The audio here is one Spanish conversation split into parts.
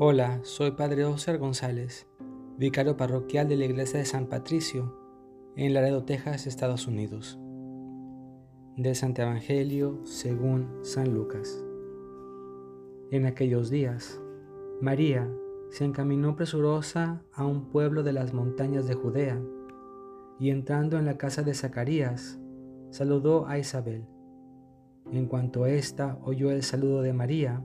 Hola, soy Padre Oscar González, vicario parroquial de la Iglesia de San Patricio, en Laredo, Texas, Estados Unidos. Del Santo Evangelio según San Lucas. En aquellos días, María se encaminó presurosa a un pueblo de las montañas de Judea, y entrando en la casa de Zacarías, saludó a Isabel. En cuanto ésta oyó el saludo de María,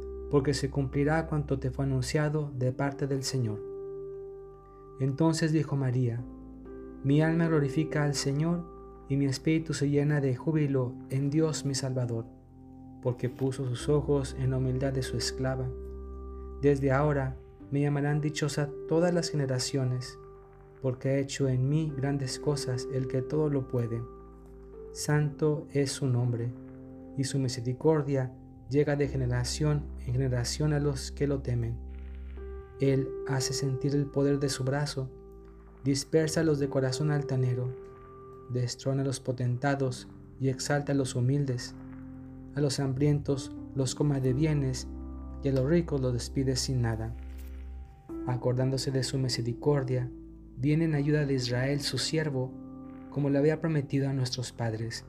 porque se cumplirá cuanto te fue anunciado de parte del Señor. Entonces dijo María, mi alma glorifica al Señor y mi espíritu se llena de júbilo en Dios mi Salvador, porque puso sus ojos en la humildad de su esclava. Desde ahora me llamarán dichosa todas las generaciones, porque ha hecho en mí grandes cosas el que todo lo puede. Santo es su nombre, y su misericordia llega de generación en generación a los que lo temen. Él hace sentir el poder de su brazo, dispersa a los de corazón altanero, destrona a los potentados y exalta a los humildes. A los hambrientos los coma de bienes y a los ricos los despide sin nada. Acordándose de su misericordia, viene en ayuda de Israel su siervo, como le había prometido a nuestros padres,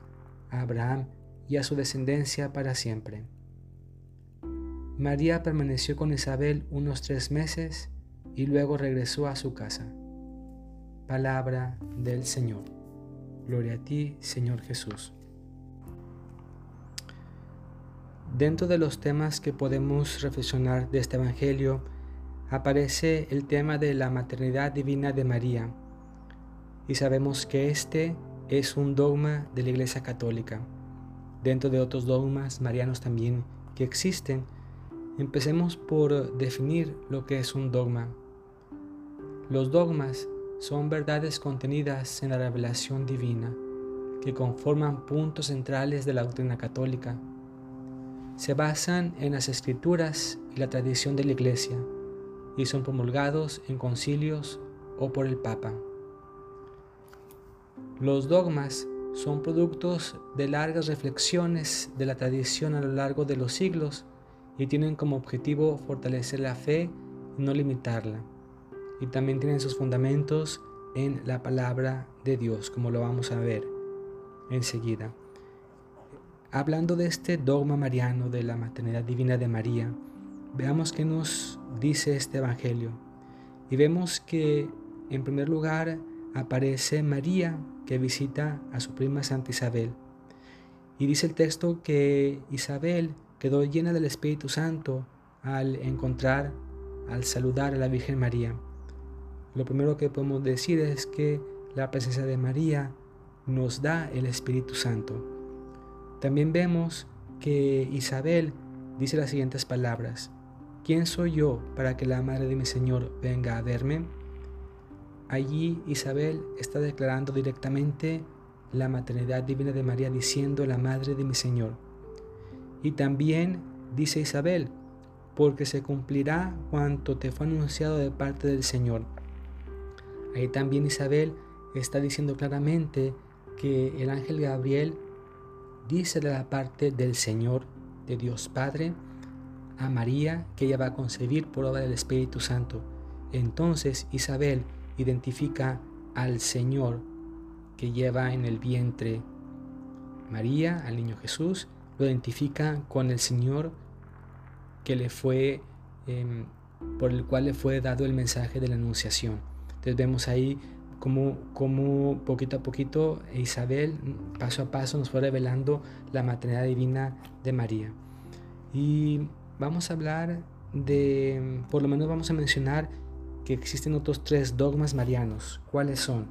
a Abraham y a su descendencia para siempre. María permaneció con Isabel unos tres meses y luego regresó a su casa. Palabra del Señor. Gloria a ti, Señor Jesús. Dentro de los temas que podemos reflexionar de este Evangelio, aparece el tema de la maternidad divina de María. Y sabemos que este es un dogma de la Iglesia Católica. Dentro de otros dogmas marianos también que existen, Empecemos por definir lo que es un dogma. Los dogmas son verdades contenidas en la revelación divina que conforman puntos centrales de la doctrina católica. Se basan en las escrituras y la tradición de la Iglesia y son promulgados en concilios o por el Papa. Los dogmas son productos de largas reflexiones de la tradición a lo largo de los siglos y tienen como objetivo fortalecer la fe y no limitarla. Y también tienen sus fundamentos en la palabra de Dios, como lo vamos a ver enseguida. Hablando de este dogma mariano de la maternidad divina de María, veamos qué nos dice este Evangelio. Y vemos que en primer lugar aparece María que visita a su prima Santa Isabel. Y dice el texto que Isabel quedó llena del Espíritu Santo al encontrar, al saludar a la Virgen María. Lo primero que podemos decir es que la presencia de María nos da el Espíritu Santo. También vemos que Isabel dice las siguientes palabras. ¿Quién soy yo para que la madre de mi Señor venga a verme? Allí Isabel está declarando directamente la maternidad divina de María diciendo la madre de mi Señor. Y también dice Isabel, porque se cumplirá cuanto te fue anunciado de parte del Señor. Ahí también Isabel está diciendo claramente que el ángel Gabriel dice de la parte del Señor, de Dios Padre, a María que ella va a concebir por obra del Espíritu Santo. Entonces Isabel identifica al Señor que lleva en el vientre María, al niño Jesús, lo identifica con el Señor que le fue, em, por el cual le fue dado el mensaje de la anunciación. Entonces vemos ahí como, como poquito a poquito Isabel paso a paso nos fue revelando la maternidad divina de María. Y vamos a hablar de, por lo menos vamos a mencionar que existen otros tres dogmas marianos. ¿Cuáles son?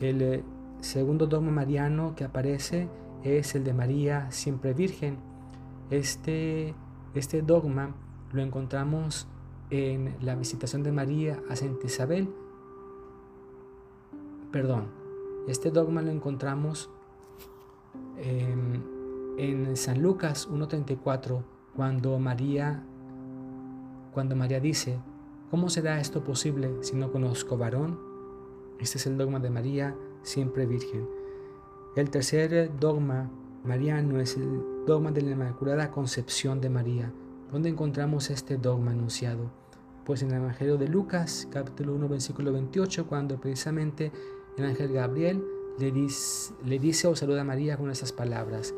El eh, segundo dogma mariano que aparece es el de María siempre Virgen. Este, este dogma lo encontramos en la visitación de María a Santa Isabel. Perdón, este dogma lo encontramos en, San Lucas 1.34, cuando María, cuando María dice, ¿cómo será esto posible si no conozco varón? Este es el dogma de María, siempre virgen. El tercer dogma mariano es el dogma de la Inmaculada Concepción de María. ¿Dónde encontramos este dogma anunciado? Pues en el Evangelio de Lucas, capítulo 1, versículo 28, cuando precisamente el ángel Gabriel le dice, o saluda a María con estas palabras,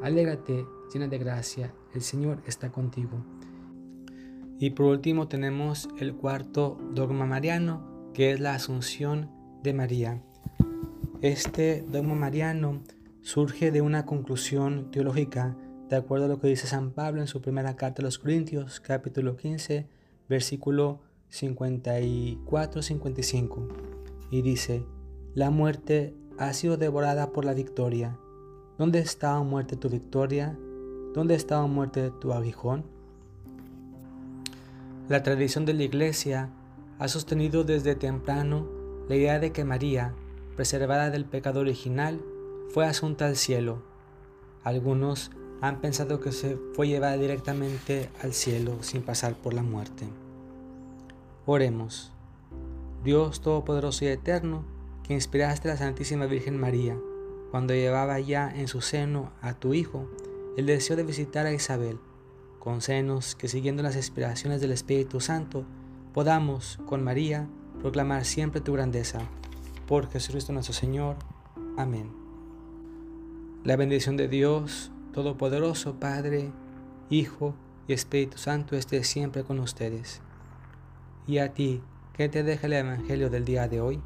Alégrate, llena de gracia, el Señor está contigo. Y por último tenemos el cuarto dogma mariano, que es la asunción de María. Este dogma mariano surge de una conclusión teológica de acuerdo a lo que dice San Pablo en su primera carta a los Corintios, capítulo 15, versículo 54-55. Y dice, la muerte ha sido devorada por la victoria. ¿Dónde está, oh muerte, tu victoria? ¿Dónde está, oh muerte, tu aguijón? La tradición de la Iglesia ha sostenido desde temprano la idea de que María, preservada del pecado original, fue asunta al cielo. Algunos han pensado que se fue llevada directamente al cielo sin pasar por la muerte. Oremos. Dios Todopoderoso y Eterno, que inspiraste a la Santísima Virgen María cuando llevaba ya en su seno a tu Hijo el deseo de visitar a Isabel, senos que siguiendo las inspiraciones del Espíritu Santo podamos, con María, proclamar siempre tu grandeza. Por Jesucristo nuestro Señor. Amén. La bendición de Dios Todopoderoso, Padre, Hijo y Espíritu Santo esté siempre con ustedes. Y a ti, que te deja el Evangelio del día de hoy